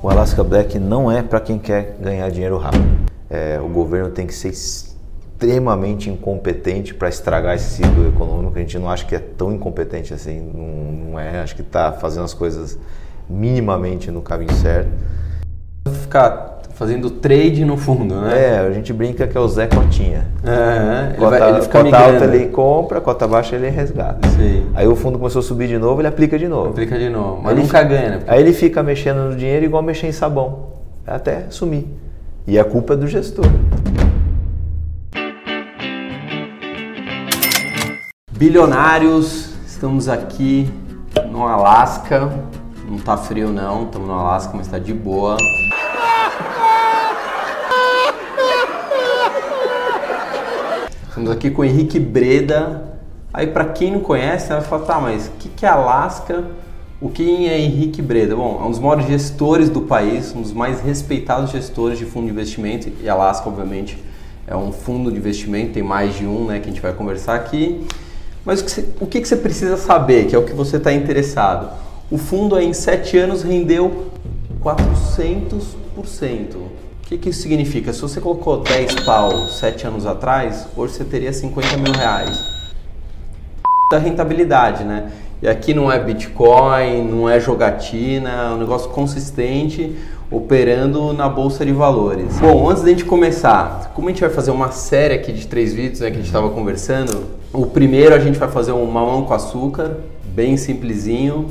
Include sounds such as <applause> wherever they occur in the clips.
O Alaska Black não é para quem quer ganhar dinheiro rápido. É, o governo tem que ser extremamente incompetente para estragar esse ciclo econômico. A gente não acha que é tão incompetente assim, não, não é. Acho que está fazendo as coisas minimamente no caminho certo. Ficar fazendo trade no fundo, né? É, a gente brinca que é o Zé Cotinha. É, ele, Cota, vai, ele fica cota alta migrando. ele compra, cota baixa ele resgata. Sim. Aí o fundo começou a subir de novo, ele aplica de novo. Aplica de novo, mas Ele nunca ganha, né? Aí ele fica mexendo no dinheiro igual mexer em sabão, até sumir. E a culpa é do gestor. Bilionários, estamos aqui no Alasca. Não tá frio não, estamos no Alasca, mas tá de boa. Estamos aqui com o Henrique Breda. Aí para quem não conhece, vai falar, tá, mas o que, que é Alasca? O que é Henrique Breda? Bom, é um dos maiores gestores do país, um dos mais respeitados gestores de fundo de investimento e Alasca, obviamente, é um fundo de investimento, tem mais de um, né, que a gente vai conversar aqui. Mas o que você, o que você precisa saber, que é o que você está interessado? O fundo aí, em sete anos rendeu 400%. O que, que isso significa? Se você colocou 10 pau sete anos atrás, hoje você teria 50 mil reais da rentabilidade, né? E aqui não é Bitcoin, não é jogatina, é um negócio consistente operando na bolsa de valores. Bom, antes da gente começar, como a gente vai fazer uma série aqui de três vídeos, né, que a gente estava conversando, o primeiro a gente vai fazer um mamão com açúcar, bem simplesinho,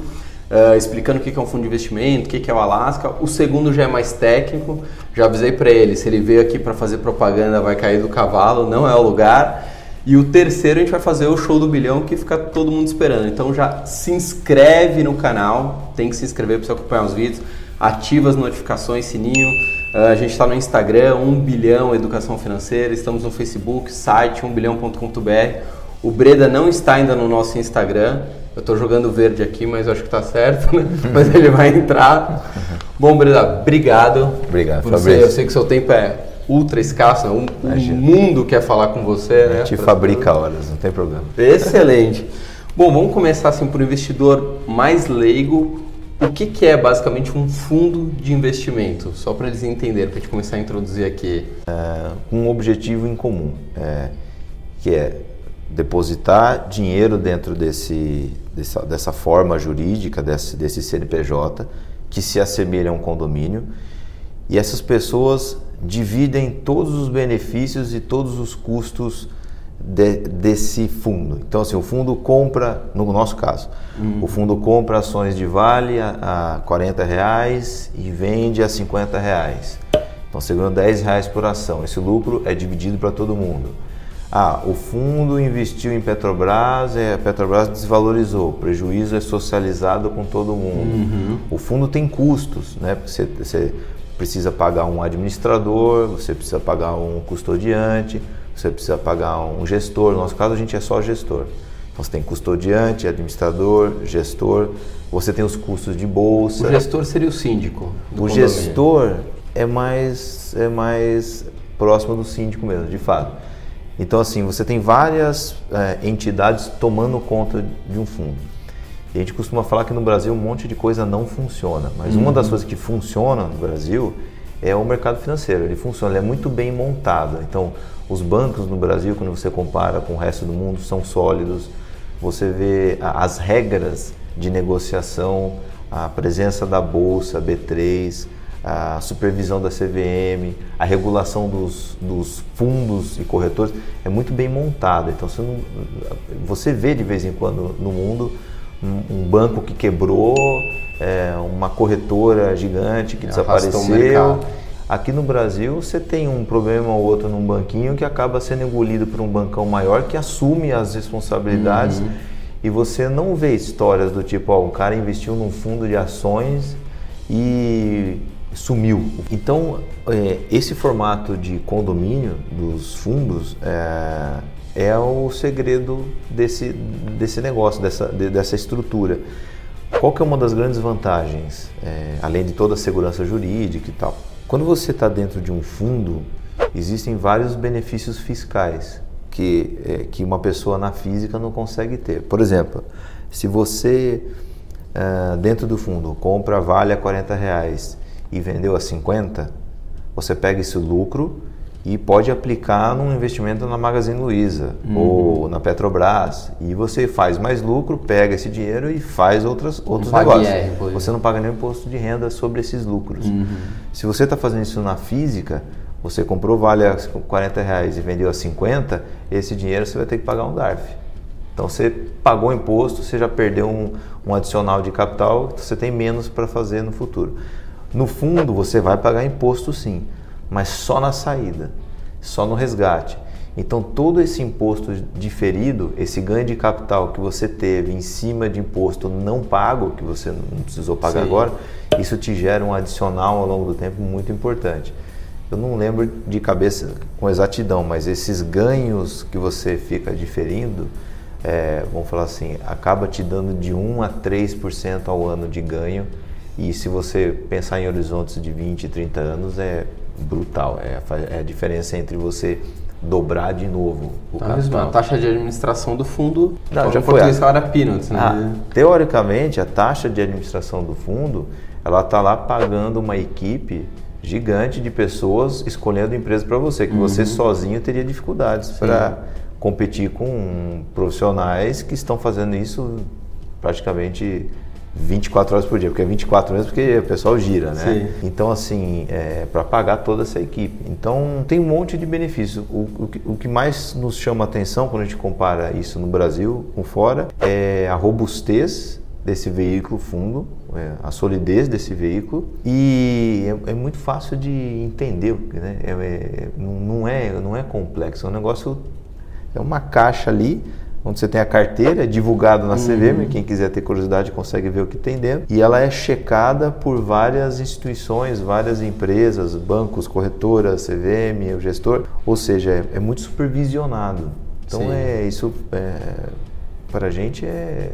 uh, explicando o que é um fundo de investimento, o que é o Alasca. O segundo já é mais técnico, já avisei para ele, se ele veio aqui para fazer propaganda vai cair do cavalo, não é o lugar. E o terceiro a gente vai fazer o show do bilhão que fica todo mundo esperando. Então já se inscreve no canal, tem que se inscrever para você acompanhar os vídeos, ativa as notificações, sininho. Uh, a gente está no Instagram, 1 bilhão educação financeira, estamos no Facebook, site 1bilhão.com.br. O Breda não está ainda no nosso Instagram. Eu estou jogando verde aqui, mas eu acho que está certo, né? <laughs> mas ele vai entrar. Bom, Breda, obrigado. Obrigado, por você. Fabrício. Eu sei que seu tempo é ultra escasso, o, o Imagina. mundo quer falar com você, né? A gente Pra- fabrica horas, não tem problema. Excelente. Bom, vamos começar assim por um investidor mais leigo. O que, que é basicamente um fundo de investimento? Só para eles entenderem, para a gente começar a introduzir aqui. É, um objetivo em comum, é, que é depositar dinheiro dentro desse, dessa, dessa forma jurídica, desse, desse CNPJ, que se assemelha a um condomínio, e essas pessoas dividem todos os benefícios e todos os custos de- desse fundo. Então, assim, o fundo compra, no nosso caso, o fundo compra ações de Vale a, a 40 reais e vende a 50 reais. Então, segurando 10 reais por ação. Esse lucro é dividido para todo mundo. Ah, o fundo investiu em Petrobras, e a Petrobras desvalorizou, o prejuízo é socializado com todo mundo. O fundo tem custos, né? Porque Você, você precisa pagar um administrador, você precisa pagar um custodiante, você precisa pagar um gestor. No nosso caso, a gente é só gestor. Então, você tem custodiante, administrador, gestor, você tem os custos de bolsa. O gestor seria o síndico. O gestor é mais, é mais próximo do síndico mesmo, de fato. Então, assim, você tem várias eh, entidades tomando conta de um fundo. E a gente costuma falar que no Brasil um monte de coisa não funciona, mas uma das coisas que funciona no Brasil é o mercado financeiro. Ele funciona, ele é muito bem montado. Então, os bancos no Brasil, quando você compara com o resto do mundo, são sólidos. Você vê as regras de negociação, a presença da bolsa B3, a supervisão da CVM, a regulação dos, dos fundos e corretores é muito bem montada. Então você, não, você vê de vez em quando no mundo um, um banco que quebrou, é, uma corretora gigante que Arrastou o desapareceu. Aqui no Brasil você tem um problema ou outro num banquinho que acaba sendo engolido por um bancão maior que assume as responsabilidades e você não vê histórias do tipo, ó, o cara investiu num fundo de ações e sumiu. Então, é, esse formato de condomínio dos fundos é, é o segredo desse, desse negócio, dessa, de- dessa estrutura. Qual que é uma das grandes vantagens, é, além de toda a segurança jurídica e tal? Quando você está dentro de um fundo, existem vários benefícios fiscais que, é, que uma pessoa na física não consegue ter. Por exemplo, se você, ah, dentro do fundo, compra vale a 40 reais e vendeu a 50, você pega esse lucro e pode aplicar num investimento na Magazine Luiza uhum. ou na Petrobras e você faz mais lucro, pega esse dinheiro e faz outras, outros negócios. IR, você não paga nenhum imposto de renda sobre esses lucros. Uhum. Se você está fazendo isso na física, você comprou vale a 40 reais e vendeu a 50, esse dinheiro você vai ter que pagar um DARF. Então você pagou imposto, você já perdeu um, um adicional de capital, você tem menos para fazer no futuro. No fundo, você vai pagar imposto sim, mas só na saída, só no resgate. Então, todo esse imposto diferido, esse ganho de capital que você teve em cima de imposto não pago, que você não precisou pagar Sim. agora, isso te gera um adicional ao longo do tempo muito importante. Eu não lembro de cabeça com exatidão, mas esses ganhos que você fica diferindo, é, vamos falar assim, acaba te dando de 1 a 3% ao ano de ganho. E se você pensar em horizontes de 20, 30 anos, é brutal. É, é a diferença entre você dobrar de novo o tá capital. A taxa de administração do fundo, Não, já foi a... era peanuts, né? Ah, teoricamente, a taxa de administração do fundo, ela está lá pagando uma equipe gigante de pessoas escolhendo empresa para você, que uhum. você sozinho teria dificuldades para competir com profissionais que estão fazendo isso praticamente 24 horas por dia, porque é 24 mesmo porque o pessoal gira, né? Sim. Então, assim, é para pagar toda essa equipe. Então, tem um monte de benefícios. O, o, o, que mais nos chama atenção quando a gente compara isso no Brasil com fora é a robustez desse veículo fundo, é, a solidez desse veículo e é, é muito fácil de entender, né? É, é não, é, não é complexo, é um negócio, é uma caixa ali onde você tem a carteira, é divulgado na CVM, uhum. quem quiser ter curiosidade consegue ver o que tem dentro, e ela é checada por várias instituições, várias empresas, bancos, corretoras, CVM, o gestor, ou seja, é, é muito supervisionado. Então Sim. é isso é, para a gente é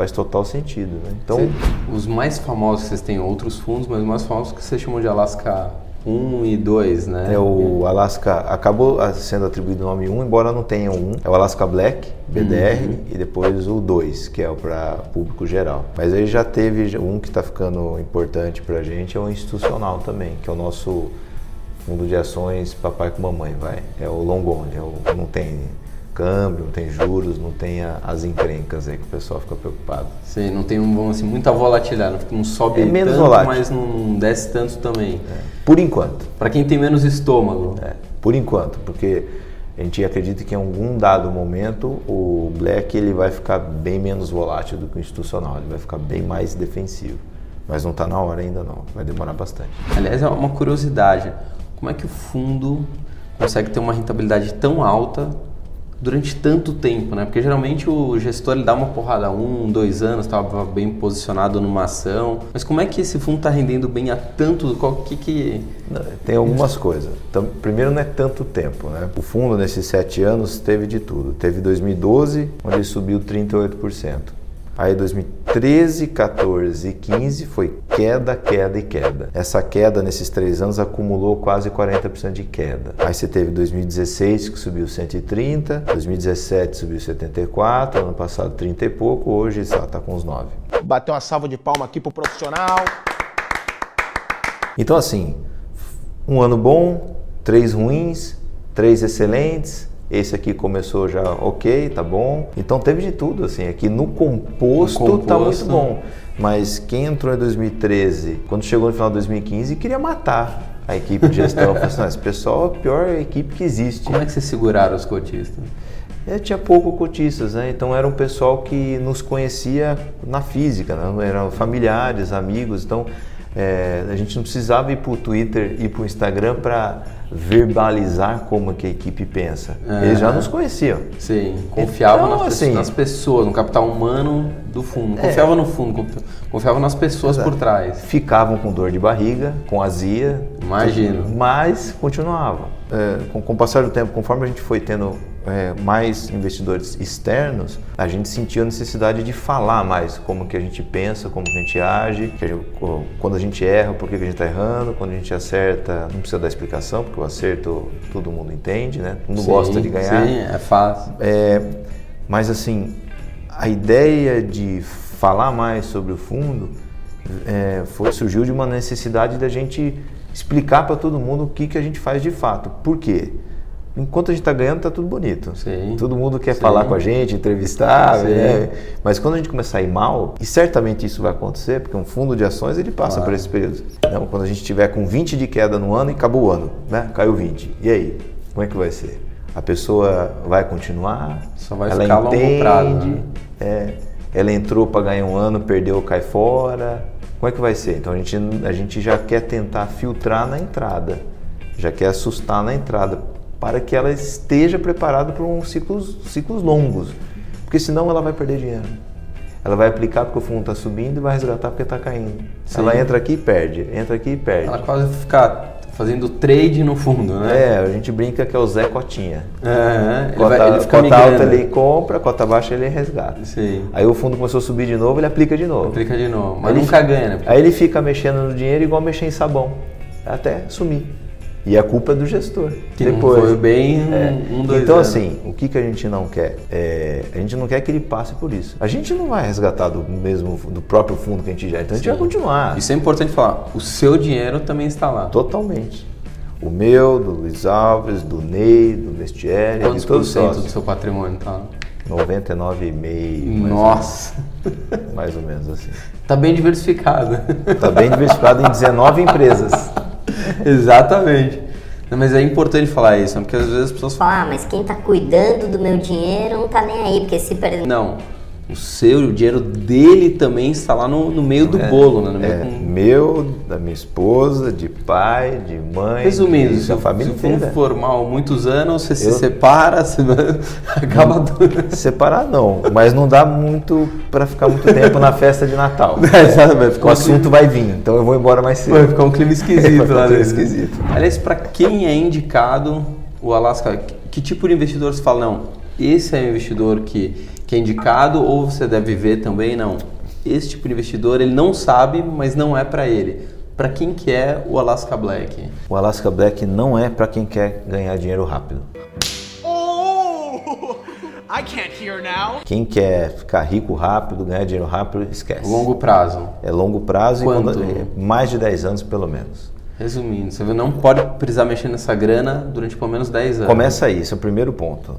faz total sentido. Né? Então, os mais famosos vocês têm outros fundos, mas os mais famosos que vocês chamam de Alaska 1 e 2, né? É o Alaska, acabou sendo atribuído o nome 1, embora não tenha um. É o Alaska Black, BDR, uhum. e depois o 2, que é o para público geral. Mas aí já teve um que está ficando importante para a gente, é o institucional também, que é o nosso fundo de ações papai com mamãe, vai. É o long only, é o, não tem câmbio, não tem juros, não tem a, as encrencas aí que o pessoal fica preocupado. Sim, não tem um, assim, muita volatilidade, não sobe é menos tanto, volátil. mas não desce tanto também. É. Por enquanto. Para quem tem menos estômago. É, por enquanto, porque a gente acredita que em algum dado momento o Black ele vai ficar bem menos volátil do que o institucional, ele vai ficar bem mais defensivo. Mas não está na hora ainda não, vai demorar bastante. Aliás, é uma curiosidade, como é que o fundo consegue ter uma rentabilidade tão alta durante tanto tempo, né? Porque geralmente o gestor ele dá uma porrada um, dois anos, estava bem posicionado numa ação. Mas como é que esse fundo está rendendo bem há tanto? Qual que que tem algumas coisas. Então, primeiro não é tanto tempo, né? O fundo nesses sete anos teve de tudo. Teve 2012, onde ele subiu 38%. Aí 2013, 14 e 15 foi queda, queda e queda. Essa queda nesses três anos acumulou quase 40% de queda. Aí você teve 2016 que subiu 130, 2017 subiu 74, ano passado 30 e pouco, hoje está com uns 9. Bateu uma salva de palma aqui pro profissional. Então assim, um ano bom, três ruins, três excelentes, esse aqui começou já ok, tá bom. Então teve de tudo, assim. Aqui no composto, no composto tá muito bom. Mas quem entrou em 2013, quando chegou no final de 2015, queria matar a equipe de gestão. Assim, esse pessoal é a pior equipe que existe. Como é que vocês seguraram os cotistas? É, tinha pouco cotistas, né? Então era um pessoal que nos conhecia na física, né? eram familiares, amigos. Então é, a gente não precisava ir para o Twitter e para o Instagram para verbalizar como que a equipe pensa. É. Eles já nos conheciam. Sim, confiavam então, nas, assim, nas, pessoas, no capital humano do fundo. É. Confiavam no fundo, confiavam nas pessoas Exato. por trás. Ficavam com dor de barriga, com azia. Imagino. Mas continuavam. É, com, com o passar do tempo, conforme a gente foi tendo é, mais investidores externos, a gente sentiu a necessidade de falar mais como que a gente pensa, como que a gente age, a gente, quando a gente erra, por que a gente está errando, quando a gente acerta, não precisa dar explicação, porque o acerto todo mundo entende, né? Todo mundo sim, gosta de ganhar. Sim, é fácil. É, mas assim, a ideia de falar mais sobre o fundo é, foi, surgiu de uma necessidade da gente explicar para todo mundo o que, que a gente faz de fato. Por quê? Enquanto a gente está ganhando, está tudo bonito. Sim. Todo mundo quer Sim. falar com a gente, entrevistar, né? mas quando a gente começar a ir mal, e certamente isso vai acontecer, porque um fundo de ações ele passa Claro. por esse período. Então, quando a gente tiver com 20 de queda no ano e acabou o ano, né? caiu 20. E aí? Como é que vai ser? A pessoa vai continuar? Só vai ela ficar a longo entende, prazo, né? é, ela entrou para ganhar um ano, perdeu, cai fora. Como é que vai ser? Então a gente, a gente já quer tentar filtrar na entrada, já quer assustar na entrada, para que ela esteja preparada para um ciclos, ciclos longos, porque senão ela vai perder dinheiro. Ela vai aplicar porque o fundo está subindo e vai resgatar porque está caindo. Sim. Ela entra aqui e perde, entra aqui e perde. Ela quase fica fazendo trade no fundo, né? É, a gente brinca que é o Zé Cotinha. É, ele, Cota, vai, ele cota alta ele compra, cota baixa ele resgata. Sim. Aí o fundo começou a subir de novo, ele aplica de novo. Aplica de novo. Mas Ele nunca fica- ganha, né? Aí ele fica mexendo no dinheiro igual mexer em sabão, até sumir. E a culpa é do gestor. Que Depois. foi bem É. um, dois então, anos. assim, o que, que a gente não quer? É, a gente não quer que ele passe por isso. A gente não vai resgatar do mesmo do próprio fundo que a gente já. Então a gente vai continuar. Isso é importante falar. O seu dinheiro também está lá. Totalmente. O meu, do Luiz Alves, do Ney, do Vestieri, Quantos de por todos os cento do seu patrimônio tá lá? 99,5%. mais ou Nossa. Mais ou menos assim. Tá bem diversificado. Está bem diversificado em 19 empresas. Exatamente. Não, mas é importante falar isso, né? porque às vezes as pessoas falam, ah, mas quem tá cuidando do meu dinheiro não tá nem aí, porque se não, o seu, o dinheiro dele também está lá no, no meio do bolo, né? No meio É, com- meu, da minha esposa, de pai, de mãe, Resumindo, de, se, família se for mal muitos anos, você se Eu- separa, <laughs> você acaba tudo. Separar não, mas não dá muito para ficar muito tempo na festa de Natal. <laughs> Exatamente, O assunto vai vir, então eu vou embora mais cedo. Vai ficar um clima esquisito <laughs> um lá clima dentro. esquisito. Aliás, para quem é indicado o Alaska, que, que tipo de investidor você fala, não, esse é o investidor que, que é indicado ou você deve ver também, não, esse tipo de investidor ele não sabe, mas não é para ele. Para quem que é o Alaska Black? O Alaska Black não é para quem quer ganhar dinheiro rápido. Oh! <laughs> I can't hear now. Quem quer ficar rico rápido, ganhar dinheiro rápido, esquece. Longo prazo. É longo prazo Quanto? e quando- é mais de 10 anos pelo menos. Resumindo, você não pode precisar mexer nessa grana durante pelo menos 10 anos. Começa aí, esse é o primeiro ponto.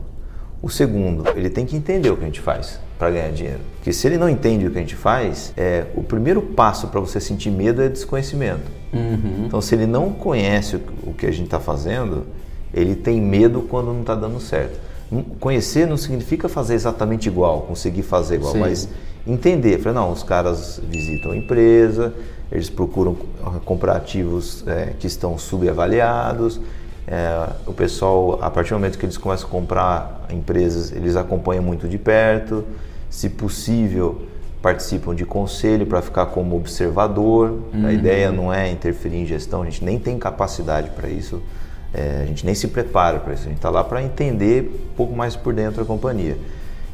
O segundo, ele tem que entender o que a gente faz para ganhar dinheiro. Porque se ele não entende o que a gente faz, é, o primeiro passo para você sentir medo é desconhecimento. Uhum. Então, se ele não conhece o, que a gente está fazendo, ele tem medo quando não está dando certo. Conhecer não significa fazer exatamente igual, conseguir fazer igual, Sim. mas entender. Falei, não, os caras visitam a empresa, eles procuram comprar ativos é, que estão subavaliados. É, o pessoal, a partir do momento que eles começam a comprar empresas, eles acompanham muito de perto. Se possível, participam de conselho para ficar como observador. A ideia não é interferir em gestão, a gente nem tem capacidade para isso. É, a gente nem se prepara para isso. A gente está lá para entender um pouco mais por dentro da companhia.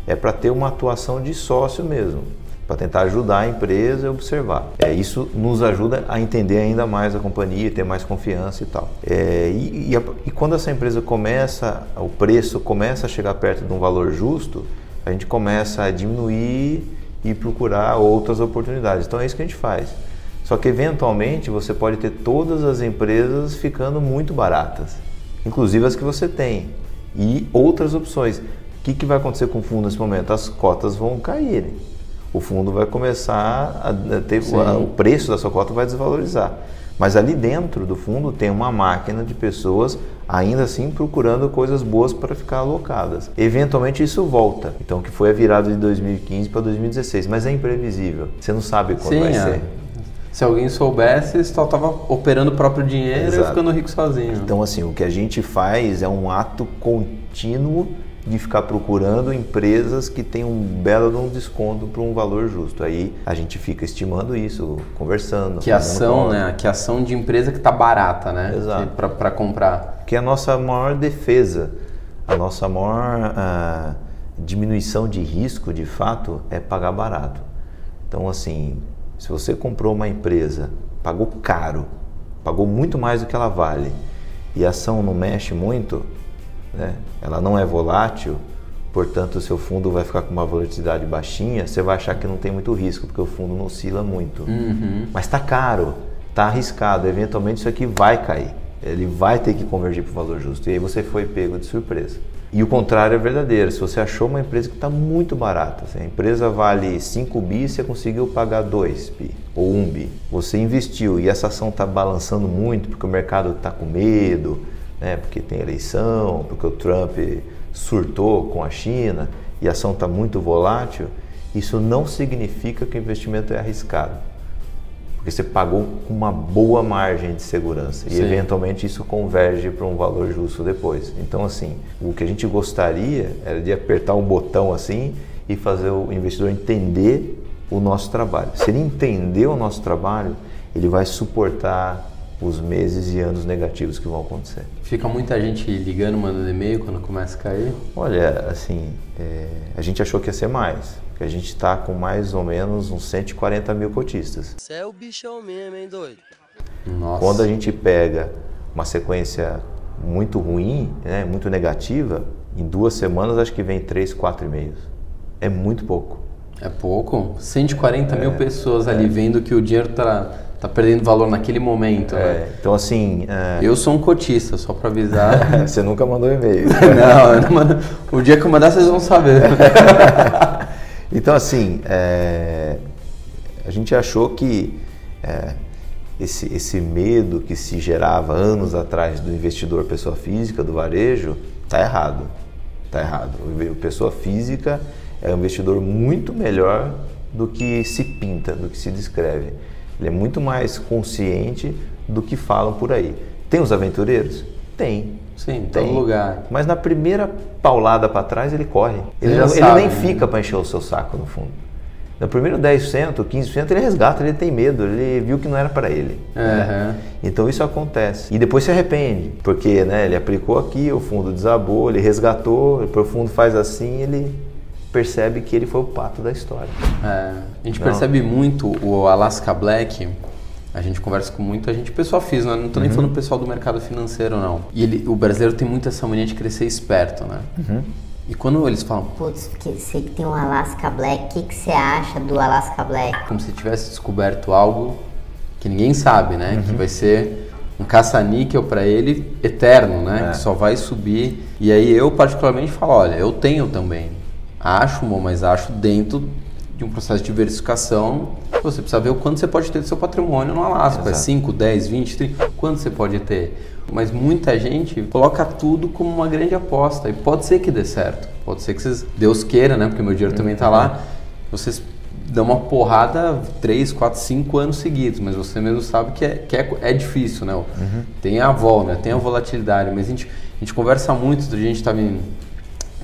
É para ter uma atuação de sócio mesmo, para tentar ajudar a empresa e observar. É, isso nos ajuda a entender ainda mais a companhia, ter mais confiança e tal. É, e, e a- e quando essa empresa começa, o preço começa a chegar perto de um valor justo, a gente começa a diminuir e procurar outras oportunidades. Então é isso que a gente faz. Só que eventualmente você pode ter todas as empresas ficando muito baratas, inclusive as que você tem, e outras opções. O que, que vai acontecer com o fundo nesse momento? As cotas vão cair. O fundo vai começar a ter o, o preço da sua cota vai desvalorizar. Mas ali dentro do fundo tem uma máquina de pessoas ainda assim procurando coisas boas para ficar alocadas. Eventualmente isso volta. Então que foi a virada de 2015 para 2016, mas é imprevisível. Você não sabe quando Sim, vai é. ser. Se alguém soubesse, só estava operando o próprio dinheiro e Exato. ficando rico sozinho. Então, assim, o que a gente faz é um ato contínuo de ficar procurando empresas que têm um belo de um desconto para um valor justo. Aí a gente fica estimando isso, conversando. que ação, conta. né? Que ação de empresa que tá barata, né? Exato. Para para comprar. que é a nossa maior defesa, a nossa maior ah, diminuição de risco, de fato, é pagar barato. Então, assim, se você comprou uma empresa, pagou caro, pagou muito mais do que ela vale, e a ação não mexe muito, né? ela não é volátil, portanto o seu fundo vai ficar com uma volatilidade baixinha, você vai achar que não tem muito risco, porque o fundo não oscila muito. Mas está caro, está arriscado, eventualmente isso aqui vai cair. Ele vai ter que convergir para o valor justo. E aí você foi pego de surpresa. E o contrário é verdadeiro. Se você achou uma empresa que está muito barata, se a empresa vale 5 bi, você conseguiu pagar 2 bi ou 1 bi. Você investiu e essa ação está balançando muito porque o mercado está com medo, né? porque tem eleição, porque o Trump surtou com a China e a ação está muito volátil. Isso não significa que o investimento é arriscado. Porque você pagou com uma boa margem de segurança e Sim. eventualmente isso converge para um valor justo depois. Então, assim, o que a gente gostaria era de apertar um botão assim e fazer o investidor entender o nosso trabalho. Se ele entender o nosso trabalho, ele vai suportar os meses e anos negativos que vão acontecer. Fica muita gente ligando, mandando e-mail quando começa a cair. Olha, assim, é, a gente achou que ia ser mais, porque a gente está com mais ou menos uns 140 mil cotistas. Você é o bichão mesmo, hein, doido? Nossa. Quando a gente pega uma sequência muito ruim, né, muito negativa, em duas semanas acho que vem três, quatro e-mails. É muito pouco. É pouco? 140 mil pessoas ali vendo que o dinheiro tá, tá perdendo valor naquele momento, né? É, então, assim, é, Eu sou um cotista, só pra avisar. <laughs> você nunca mandou e-mail. <laughs> não, eu não mando- o dia que eu mandar vocês vão saber. <laughs> Então, assim, é, a gente achou que é, esse, esse medo que se gerava anos atrás do investidor pessoa física, do varejo, está errado. Está errado. O pessoa física é um investidor muito melhor do que se pinta, do que se descreve. Ele é muito mais consciente do que falam por aí. Tem os aventureiros? Tem. Sim, em todo lugar. Mas na primeira paulada para trás ele corre. Ele, Ele não- já ele sabe, nem né? fica para encher o seu saco no fundo. No primeiro 10%, 15% ele resgata, ele tem medo, ele viu que não era para ele. Aham. Então isso acontece. E depois se arrepende, porque né, ele aplicou aqui, o fundo desabou, ele resgatou, depois o fundo faz assim, ele percebe que ele foi o pato da história. É, a gente Não. percebe muito o Alaska Black. A gente conversa com muita gente, pessoal físico, né? não tô nem falando pessoal do mercado financeiro, não. E ele, o brasileiro tem muito essa mania de crescer esperto, né? E quando eles falam, Putz, porque sei que tem um Alaska Black. O que, que você acha do Alaska Black? como se tivesse descoberto algo que ninguém sabe, né? Que vai ser um caça-níquel para ele eterno, né? Que só vai subir. E aí eu particularmente falo, olha, eu tenho também. Acho, mas acho dentro de um processo de diversificação, você precisa ver o quanto você pode ter do seu patrimônio no Alasca. É Exato. 5, 10, 20, 30, quanto você pode ter? Mas muita gente coloca tudo como uma grande aposta. E pode ser que dê certo. Pode ser que vocês, Deus queira, né? Porque meu dinheiro também está lá. Vocês dão uma porrada 3, 4, 5 anos seguidos, mas você mesmo sabe que é, que é, é difícil, né? Tem a vol, né? Tem a volatilidade, mas a gente, a gente conversa muito, a gente estava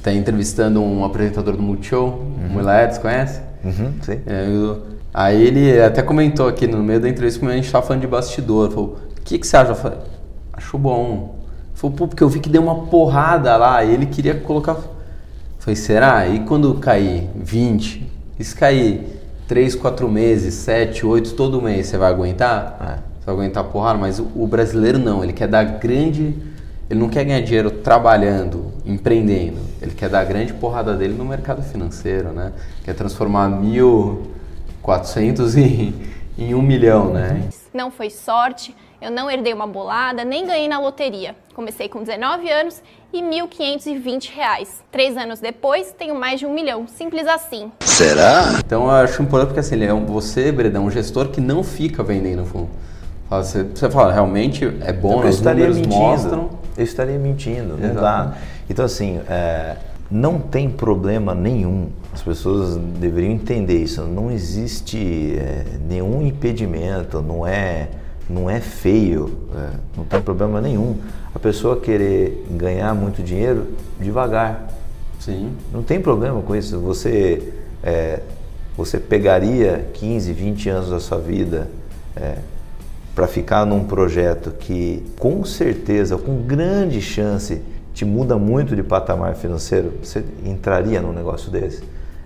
tá entrevistando um apresentador do Multishow, o Milaedes, conhece? Uhum, sim. É, eu- aí ele até comentou aqui no meio da entrevista, como a gente estava falando de bastidor, falou, o que, que você acha? Eu falei, acho bom. Ele Falou, pô, porque eu vi que deu uma porrada lá, e ele queria colocar... Eu Falei, será? E quando cair 20? E se cair 3, 4 meses, 7, 8, todo mês, você vai aguentar? É. Você vai aguentar a porrada, mas o, o brasileiro não, ele quer dar grande... Ele não quer ganhar dinheiro trabalhando, empreendendo. Ele quer dar a grande porrada dele no mercado financeiro, né? Quer transformar 1.400 em, em um milhão, né? Não foi sorte, eu não herdei uma bolada, nem ganhei na loteria. Comecei com 19 anos e 1.520 reais. Três anos depois, tenho mais de um milhão. Simples assim. Então eu acho importante porque assim, ele é um, você, Breda, é um gestor que não fica vendendo fundo. Você, você fala, realmente é bom, eu os números mentindo. mostram. Eu estaria mentindo, não dá. Então, assim, é, não tem problema nenhum. As pessoas deveriam entender isso. Não existe é, nenhum impedimento, não é, não é feio, é, não tem problema nenhum. A pessoa querer ganhar muito dinheiro devagar. Sim. Não tem problema com isso. Você, é, você pegaria 15, 20 anos da sua vida para ficar num projeto que, com certeza, com grande chance, te muda muito de patamar financeiro. Você entraria num negócio desse?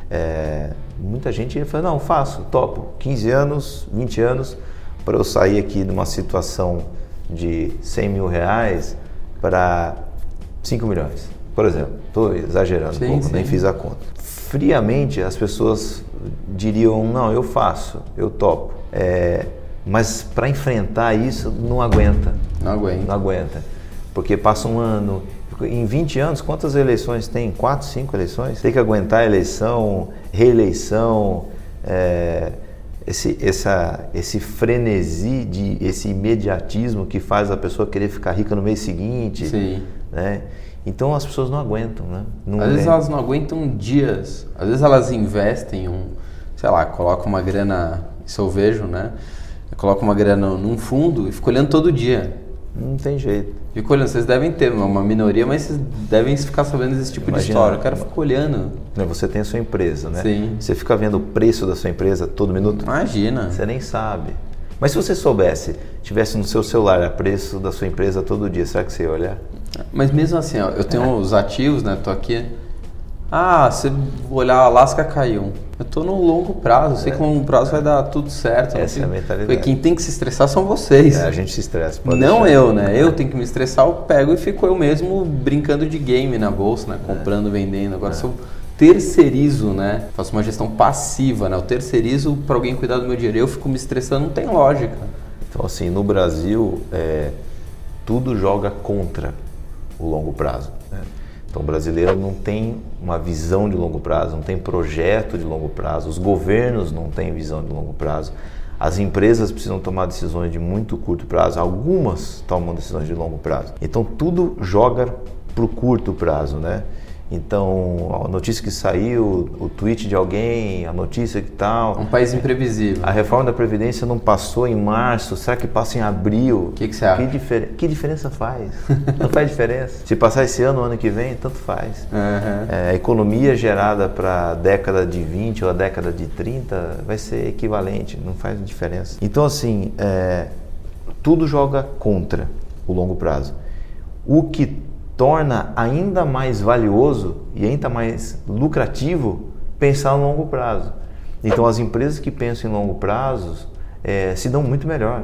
É, muita gente ia falar, não, faço, topo. 15 anos, 20 anos, para eu sair aqui de uma situação de 100 mil reais para 5 milhões. por exemplo, estou exagerando Sim, um pouco, sim. nem fiz a conta. Friamente as pessoas diriam, não, eu faço, eu topo. É, mas para enfrentar isso, não aguenta. Não aguento. Não aguenta. Porque passa um ano. Em 20 anos, quantas eleições tem? Quatro, cinco eleições? Tem que aguentar eleição, reeleição, é, esse, essa, esse frenesi, de, esse imediatismo que faz a pessoa querer ficar rica no mês seguinte. Sim. Né? Então as pessoas não aguentam. Né? Não Às vezes elas não aguentam dias. Às vezes elas investem um, sei lá, colocam uma grana, isso eu vejo, né? Coloca uma grana num fundo e fica olhando todo dia. Não tem jeito. Fico olhando, vocês devem ter uma minoria, mas vocês devem ficar sabendo desse tipo de Imagina. história. O cara fica olhando. Né, Você tem a sua empresa, né? Sim. Você fica vendo o preço da sua empresa todo minuto? Imagina. Você nem sabe. Mas se você soubesse, tivesse no seu celular o preço da sua empresa todo dia, será que você ia olhar? Mas mesmo assim, ó, eu tenho É. os ativos, né? Tô aqui. Ah, se olhar a Alasca caiu. Eu tô no longo prazo, eu sei que no longo prazo vai dar tudo certo. Essa é a mentalidade. Porque Quem tem que se estressar são vocês. É, a gente se estressa. Não deixar. eu, né? Eu tenho que me estressar, eu pego e fico eu mesmo brincando de game na bolsa, né? Comprando, vendendo. Agora, se eu terceirizo, né? Faço uma gestão passiva, né? Eu terceirizo para alguém cuidar do meu dinheiro. Eu fico me estressando, não tem lógica. Então, assim, no Brasil, é, tudo joga contra o longo prazo. né? Então, o brasileiro não tem uma visão de longo prazo, não tem projeto de longo prazo, os governos não têm visão de longo prazo, as empresas precisam tomar decisões de muito curto prazo, algumas tomam decisões de longo prazo. Então, tudo joga para o curto prazo, né? Então, a notícia que saiu, o tweet de alguém, a notícia que tal. Um país imprevisível. A reforma da Previdência não passou em março, será que passa em abril? O que que você acha? Que, difer- que diferença faz? não faz diferença. Se passar esse ano ano que vem, tanto faz. Aham. É, a economia gerada para a década de 20 ou a década de 30 vai ser equivalente, não faz diferença. Então, assim, é, tudo joga contra o longo prazo. O que torna ainda mais valioso e ainda mais lucrativo pensar no longo prazo. Então, as empresas que pensam em longo prazo é, se dão muito melhor.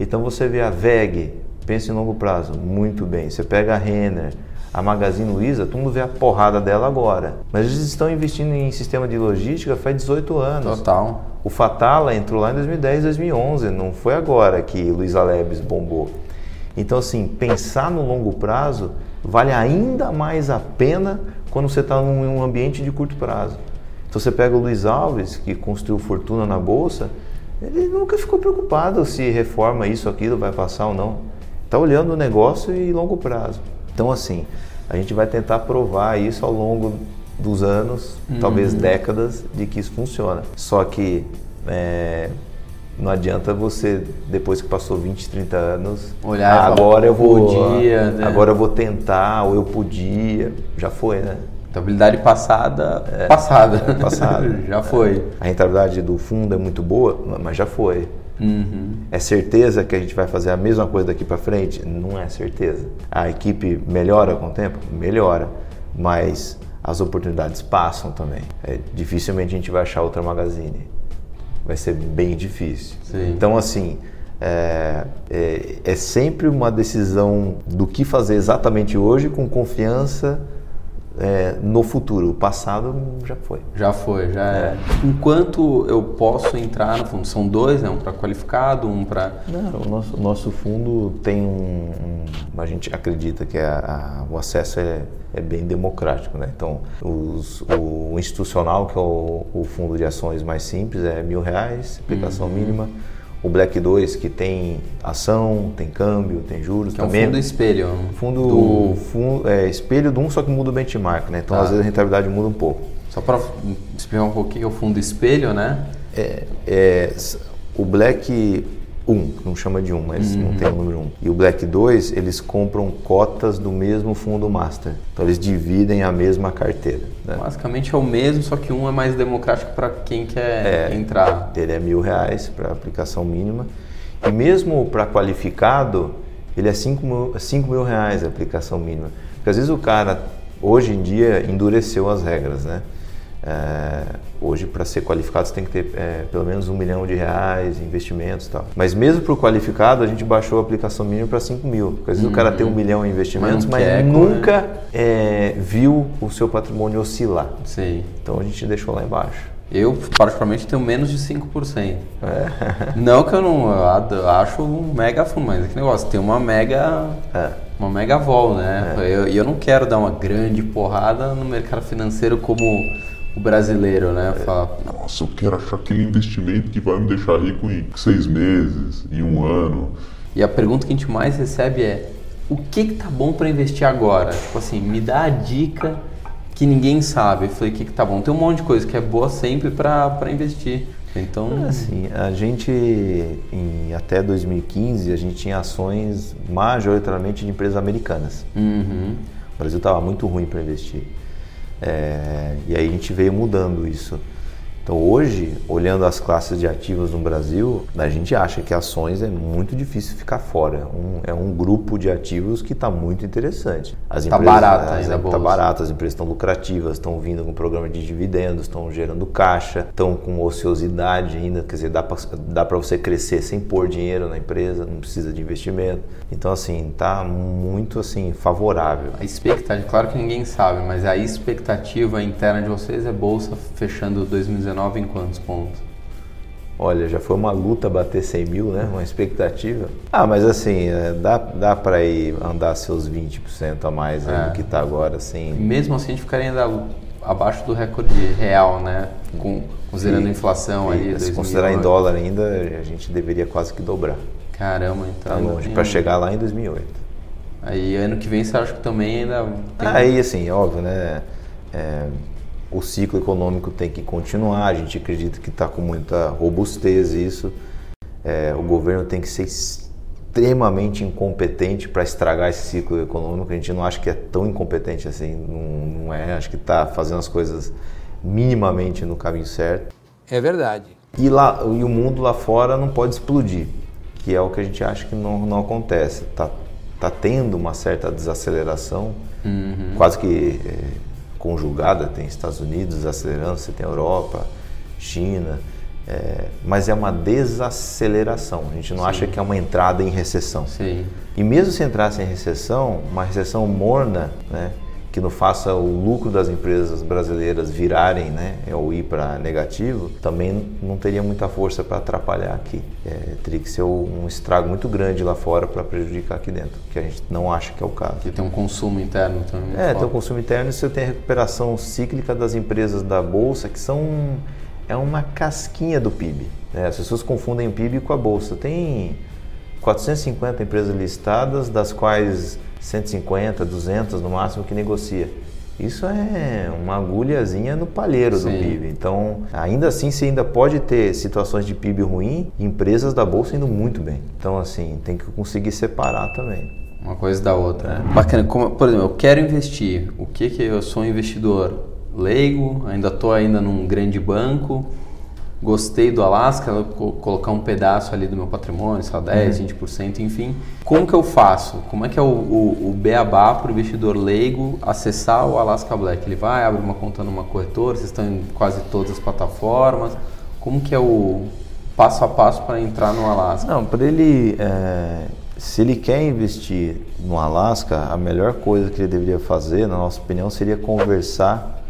Então, você vê a VEG, pensa em longo prazo, muito bem. Você pega a Renner, a Magazine Luiza, todo mundo vê a porrada dela agora. Mas eles estão investindo em sistema de logística faz 18 anos. Total. O Fatala entrou lá em 2010, 2011, não foi agora que Luiza Labs bombou. Então, assim, pensar no longo prazo vale ainda mais a pena quando você está num ambiente de curto prazo. Então, você pega o Luiz Alves, que construiu fortuna na Bolsa, ele nunca ficou preocupado se reforma isso, aquilo, vai passar ou não. Está olhando o negócio e longo prazo. Então, assim, a gente vai tentar provar isso ao longo dos anos, talvez décadas, de que isso funciona. Só que é, não adianta você, depois que passou 20, 30 anos, Olhar e "Ah, falar, agora eu vou. podia, né?" Agora eu vou tentar, ou eu podia. Já foi, né? Rentabilidade passada, passada. é, passada. <laughs> Já foi. A rentabilidade do fundo é muito boa, mas já foi. Uhum. É certeza que a gente vai fazer a mesma coisa daqui para frente? Não é certeza. A equipe melhora com o tempo? Melhora. Mas as oportunidades passam também. É, dificilmente a gente vai achar outra Magazine. Vai ser bem difícil. Sim. Então, assim, é, é, é sempre uma decisão do que fazer exatamente hoje com confiança é, no futuro. O passado já foi. Já foi, já é. Enquanto eu posso entrar no fundo? São dois, né? Um para qualificado, um para. Não, o nosso, nosso fundo tem um, um- A gente acredita que a- a- o acesso é, é bem democrático, né? Então, os- o institucional, que é o, o fundo de ações mais simples, é mil reais, aplicação mínima. O Black 2, que tem ação, tem câmbio, tem juros Que é um também. fundo espelho. Fundo, do- fundo- é, espelho de um, só que muda o benchmark, né? Então, Tá. às vezes, a rentabilidade muda um pouco. Só para explicar um pouquinho, o fundo espelho, né? É, é, o Black 1, que não chama de 1, mas não tem o número 1. E o Black 2, eles compram cotas do mesmo fundo master. Então eles dividem a mesma carteira. Né? Basicamente é o mesmo, só que um é mais democrático para quem quer É. entrar. Ele é mil reais para aplicação mínima. E mesmo para qualificado, ele é 5 mil, cinco mil reais a aplicação mínima. Porque às vezes o cara, hoje em dia, endureceu as regras, né? É, hoje, para ser qualificado, você tem que ter é, pelo menos um milhão de reais em investimentos e tal. Mas mesmo para o qualificado, a gente baixou a aplicação mínima para 5 mil. Porque às vezes o cara tem um milhão em investimentos, Mas mas, não quer, nunca é, viu o seu patrimônio oscilar. Sei. Então a gente deixou lá embaixo. Eu, particularmente, tenho menos de 5%. <laughs> Não que eu não eu eu acho um mega fundo, mas é que negócio, tem uma mega. É. Uma mega vol, né? E eu, e eu não quero dar uma grande porrada no mercado financeiro como o brasileiro, né? Falar, Nossa, eu quero achar aquele investimento que vai me deixar rico em seis meses, em um ano. E a pergunta que a gente mais recebe é: o que que tá bom para investir agora? Tipo assim, me dá a dica que ninguém sabe. Eu falei: o que que tá bom? Tem um monte de coisa que é boa sempre para investir. Então, Assim, a gente, em, até 2015, a gente tinha ações majoritariamente de empresas americanas. uhum, O Brasil estava muito ruim para investir. É, e aí a gente veio mudando isso. Então hoje, olhando as classes de ativos no Brasil, a gente acha que ações é muito difícil ficar fora. Um- é um grupo de ativos que está muito interessante. As Tá empresas- barata as- ainda a Tá bolsa. barato, as empresas estão lucrativas, estão vindo com programa de dividendos, estão gerando caixa, estão com ociosidade ainda, quer dizer, dá para você crescer sem pôr dinheiro na empresa, não precisa de investimento. Então assim, tá muito assim favorável. a expectativa, claro que ninguém sabe, mas a expectativa interna de vocês é bolsa fechando 2019 em quantos pontos? Olha, já foi uma luta bater 100 mil, né? Uma expectativa. Ah, mas assim, é, dá, dá para ir andar seus 20% a mais aí É. do que tá agora, assim. Mesmo assim, a gente ficaria ainda abaixo do recorde real, né? Com, considerando a inflação ali. E, se 2009. considerar em dólar ainda, a gente deveria quase que dobrar. Caramba, então. Tá longe, para chegar lá em 2008. Aí ano que vem você acha que também ainda tem. Aí, assim, óbvio, né? é, o ciclo econômico tem que continuar, a gente acredita que está com muita robustez isso. É, o governo tem que ser extremamente incompetente para estragar esse ciclo econômico. A gente não acha que é tão incompetente assim, não, não é. Acho que está fazendo as coisas minimamente no caminho certo. É verdade. E, lá, e o mundo lá fora não pode explodir, que é o que a gente acha que não, não acontece. Tá, tá tendo uma certa desaceleração, quase que é, conjugada. Tem Estados Unidos desacelerando, você tem Europa, China, é, mas é uma desaceleração. A gente não acha que é uma entrada em recessão. Sim. E mesmo se entrasse em recessão, uma recessão morna, né, que não faça o lucro das empresas brasileiras virarem, né, ou ir para negativo, também não teria muita força para atrapalhar aqui. É, teria que ser um estrago muito grande lá fora para prejudicar aqui dentro, que a gente não acha que é o caso. Que tem um consumo interno também. É, tem forte. consumo interno e você tem a recuperação cíclica das empresas da Bolsa, que são é uma casquinha do PIB. né? As pessoas confundem o PIB com a Bolsa. Tem 450 empresas listadas, das quais 150, 200 no máximo que negocia. Isso é uma agulhazinha no palheiro do Sim. PIB. Então, ainda assim, você ainda pode ter situações de PIB ruim e empresas da Bolsa indo muito bem. Então, assim, tem que conseguir separar também. Uma coisa da outra. né? Bacana. Como, por exemplo, eu quero investir. O que que eu sou um investidor leigo? Ainda estou ainda num grande banco. Gostei do Alasca, colocar um pedaço ali do meu patrimônio, sei lá, 10, 20%, enfim. Como que eu faço? Como é que é o, o, o beabá para o investidor leigo acessar o Alaska Black? Ele vai, abre uma conta numa corretora, vocês estão em quase todas as plataformas. Como que é o passo a passo para entrar no Alasca? Não, para ele, é, se ele quer investir no Alasca, a melhor coisa que ele deveria fazer, na nossa opinião, seria conversar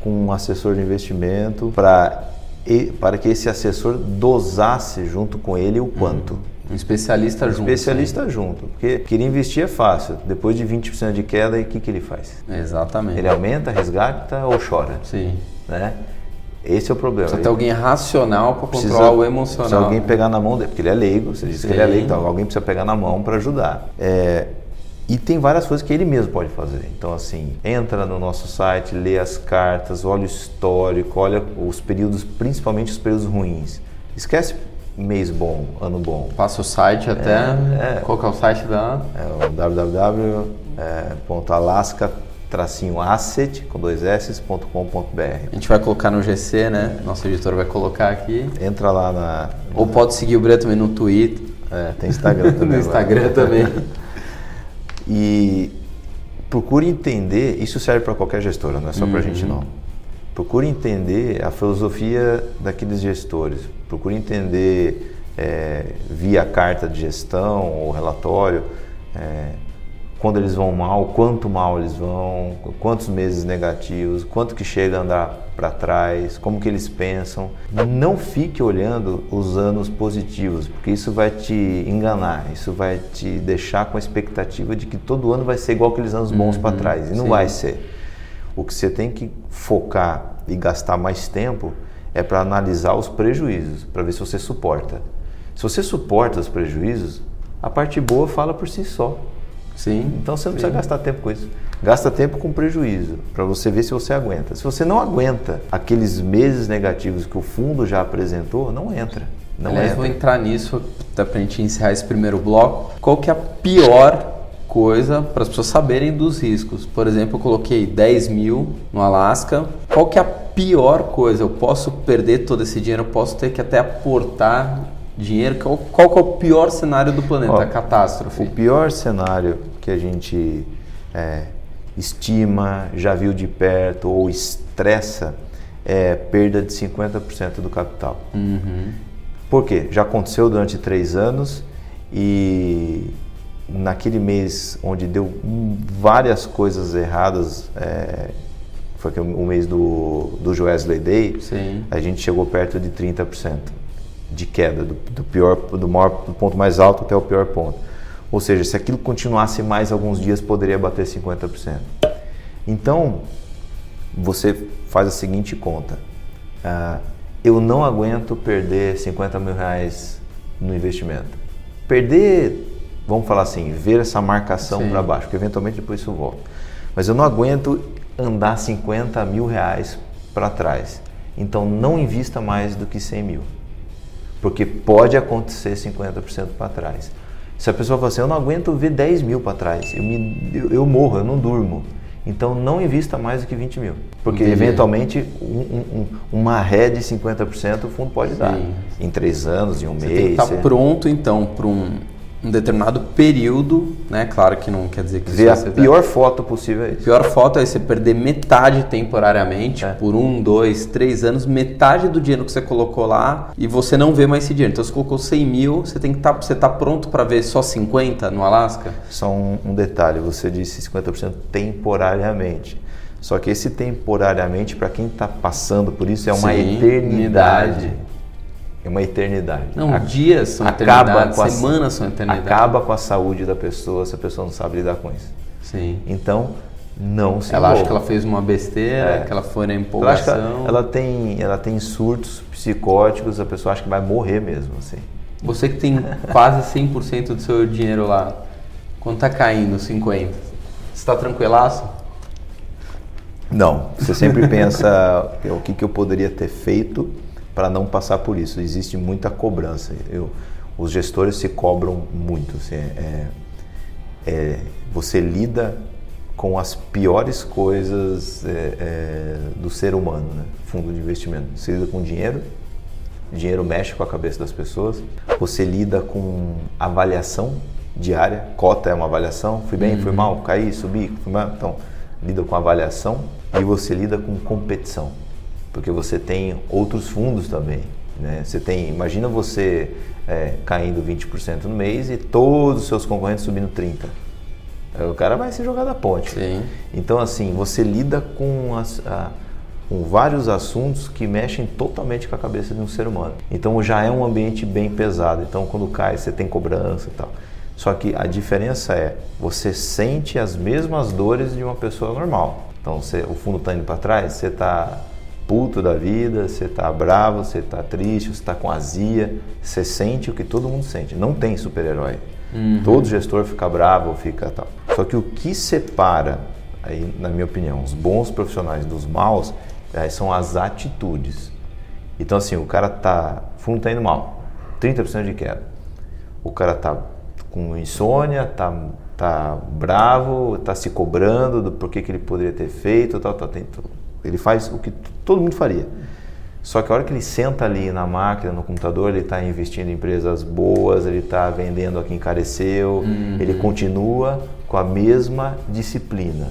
com um assessor de investimento para para que esse assessor dosasse junto com ele o quanto. Um especialista Um junto. especialista junto, porque querer investir é fácil. Depois de 20% de queda, o que, que ele faz? sim. Exatamente. Ele aumenta, resgata ou chora, Sim. né? Esse é o problema. Precisa ter alguém racional para controlar o emocional. Precisa alguém pegar na mão dele, porque ele é leigo, você disse que ele é Sim. leigo, então alguém precisa pegar na mão para ajudar. É, e tem várias coisas que ele mesmo pode fazer. Então, assim, entra no nosso site, lê as cartas, olha o histórico, olha os períodos, principalmente os períodos ruins. Esquece mês bom, ano bom. Passa o site até. é. Qual que é o site da. É o www.alaska-asset, com dois s.com.br. A gente vai colocar no GC, né? Nosso editor vai colocar aqui. Entra lá na... Ou pode seguir o Breno também no Twitter, É, tem Instagram também. <laughs> no. Instagram também. <laughs> E procure entender, isso serve para qualquer gestora, não é só para a gente não. procure entender a filosofia daqueles gestores, procure entender é, via carta de gestão ou relatório é, quando eles vão mal, quanto mal eles vão, quantos meses negativos, quanto que chega a andar para trás, como que eles pensam. Não fique olhando os anos positivos, porque isso vai te enganar, isso vai te deixar com a expectativa de que todo ano vai ser igual aqueles anos bons Uhum, para trás, e não sim. vai ser. O que você tem que focar e gastar mais tempo é para analisar os prejuízos, para ver se você suporta. Se você suporta os prejuízos, a parte boa fala por si só. Sim. Então você não precisa gastar tempo com isso. Gasta tempo com prejuízo, para você ver se você aguenta. Se você não aguenta aqueles meses negativos que o fundo já apresentou, não entra. Não Aliás, entra. vou entrar nisso até pra gente encerrar esse primeiro bloco. Qual que é a pior coisa para as pessoas saberem dos riscos? Por exemplo, eu coloquei 10 mil no Alasca. Qual que é a pior coisa? Eu posso perder todo esse dinheiro, eu posso ter que até aportar dinheiro. Qual, qual que é o pior cenário do planeta? Ó, a catástrofe. O pior cenário que a gente é, estima, já viu de perto ou estressa é perda de 50% do capital. Por quê? Já aconteceu durante três anos e naquele mês onde deu várias coisas erradas, é, foi que o mês do, do Wesley Day, Sim. a gente chegou perto de 30% de queda, do, do pior, do, maior, do ponto mais alto até o pior ponto. Ou seja, se aquilo continuasse mais alguns dias, poderia bater 50%. Então, você faz a seguinte conta. Ah, eu não aguento perder 50 mil reais no investimento. Perder, vamos falar assim, ver essa marcação para baixo, porque eventualmente depois isso volta. Mas eu não aguento andar 50 mil reais para trás. Então não invista mais do que 100 mil. Porque pode acontecer 50% para trás. Se a pessoa fala assim, eu não aguento ver 10 mil para trás, eu, me, eu, eu morro, eu não durmo. Então não invista mais do que 20 mil. Porque Entendi. eventualmente um- um- um- uma ré de 50% o fundo pode dar. Sim. Em três anos, em um Você mês. tem que estar você pronto, então, para um, um determinado período, né? Claro que não quer dizer que Ver a você pior foto possível é A isso. pior foto é você perder metade temporariamente, É. por um, dois, três anos, metade do dinheiro que você colocou lá e você não vê mais esse dinheiro. Então você colocou 100 mil, você tem que estar você tá pronto para ver só 50 no Alasca? Só um, um detalhe, você disse 50% temporariamente. Só que esse temporariamente, para quem está passando por isso, é uma Sim, eternidade. eternidade. É uma eternidade. Não, A- dias são acaba eternidade, com a- semanas são eternidade. Acaba com a saúde da pessoa se a pessoa não sabe lidar com isso. Sim. Então, não se Ela acha que ela fez uma besteira, É. que ela foi na empolgação. ela, ela tem, ela tem surtos psicóticos, a pessoa acha que vai morrer mesmo, assim. Você que tem quase 100% do seu dinheiro lá, quando tá caindo 50%, você tá tranquilaço? Não, você sempre <laughs> pensa é, o que, que eu poderia ter feito para não passar por isso. Existe muita cobrança. Eu, os gestores se cobram muito. assim, é- é- você lida com as piores coisas é, é, do ser humano, né? fundo de investimento. Você lida com dinheiro, dinheiro mexe com a cabeça das pessoas. Você lida com avaliação diária, cota é uma avaliação, fui bem, fui mal, caí, subi, fui mal. Então, lida com avaliação e você lida com competição, porque você tem outros fundos também. Né? Você tem, imagina você é, caindo 20% no mês e todos os seus concorrentes subindo 30%. Aí O cara vai se jogar da ponte. Sim. Então, assim, você lida com, as- a- com vários assuntos que mexem totalmente com a cabeça de um ser humano. Então, já é um ambiente bem pesado. Então, quando cai, você tem cobrança e tal. Só que a diferença é, você sente as mesmas dores de uma pessoa normal. Então, você, o fundo está indo para trás, você está puto da vida, você está bravo, você está triste, você está com azia. Você sente o que todo mundo sente. Não tem super-herói. Todo gestor fica bravo, fica tal. Só que o que separa, aí, na minha opinião, os bons profissionais dos maus aí são as atitudes. Então, assim, o cara tá. O fundo tá indo mal, 30% de queda. O cara tá com insônia, tá, tá bravo, tá se cobrando do porquê que ele poderia ter feito, tal, tal, tem, ele faz o que todo mundo faria. Só que a hora que ele senta ali na máquina, no computador, ele está investindo em empresas boas, ele está vendendo a quem encareceu, ele continua com a mesma disciplina.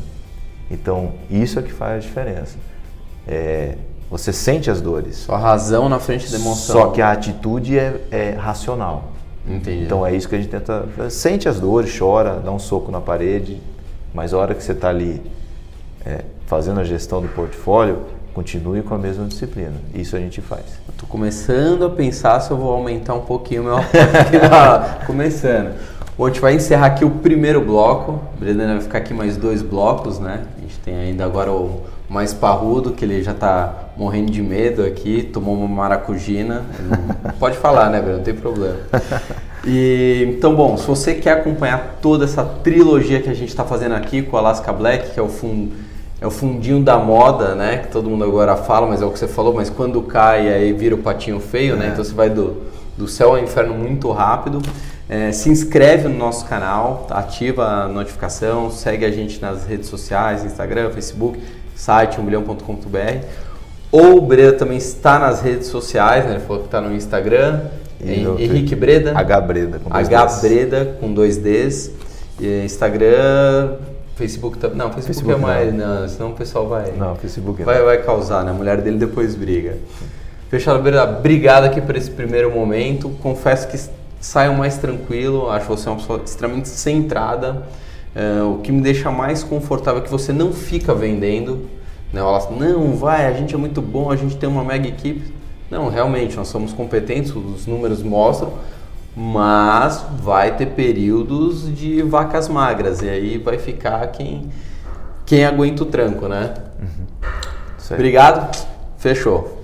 Então, isso é que faz a diferença. é, você sente as dores. Só razão na frente da emoção. Só que a atitude é, é racional. Entendi. Então é isso que a gente tenta. Sente as dores, chora, dá um soco na parede, mas a hora que você está ali é, fazendo a gestão do portfólio, continue com a mesma disciplina. Isso a gente faz. Tô começando a pensar se eu vou aumentar um pouquinho meu <laughs> começando. Bom, a gente vai encerrar aqui o primeiro bloco. O Breno vai ficar aqui mais dois blocos, né? A gente tem ainda agora o mais parrudo, que ele já tá morrendo de medo aqui, tomou uma maracujina. Pode falar, né, Breno? Não tem problema. E, então, bom, se você quer acompanhar toda essa trilogia que a gente está fazendo aqui com o Alaska Black, que é o fundo é o fundinho da moda, né? Que todo mundo agora fala, mas é o que você falou, mas quando cai aí vira o patinho feio, né? Então você vai do, do céu ao inferno muito rápido. É, se inscreve no nosso canal, ativa a notificação, segue a gente nas redes sociais, Instagram, Facebook, site 1milhão.com.br. Ou o Breda também está nas redes sociais, né? Ele falou que está no Instagram. E no Henrique Breda. H Breda com dois H Ds. Breda com dois Ds. E Instagram, Facebook também. Não, Facebook, Facebook é mais. não. Não, senão o pessoal vai. Não, Facebook Vai, não. vai causar, né? A mulher dele depois briga. Fechado. Obrigado aqui por esse primeiro momento. Confesso que saio mais tranquilo. Acho você uma pessoa extremamente centrada. É, o que me deixa mais confortável é que você não fica vendendo. Né? Ela fala, não, vai, a gente é muito bom, a gente tem uma mega equipe. Não, realmente, nós somos competentes, os números mostram, mas vai ter períodos de vacas magras e aí vai ficar quem, quem aguenta o tranco, né? Aí. Obrigado, fechou.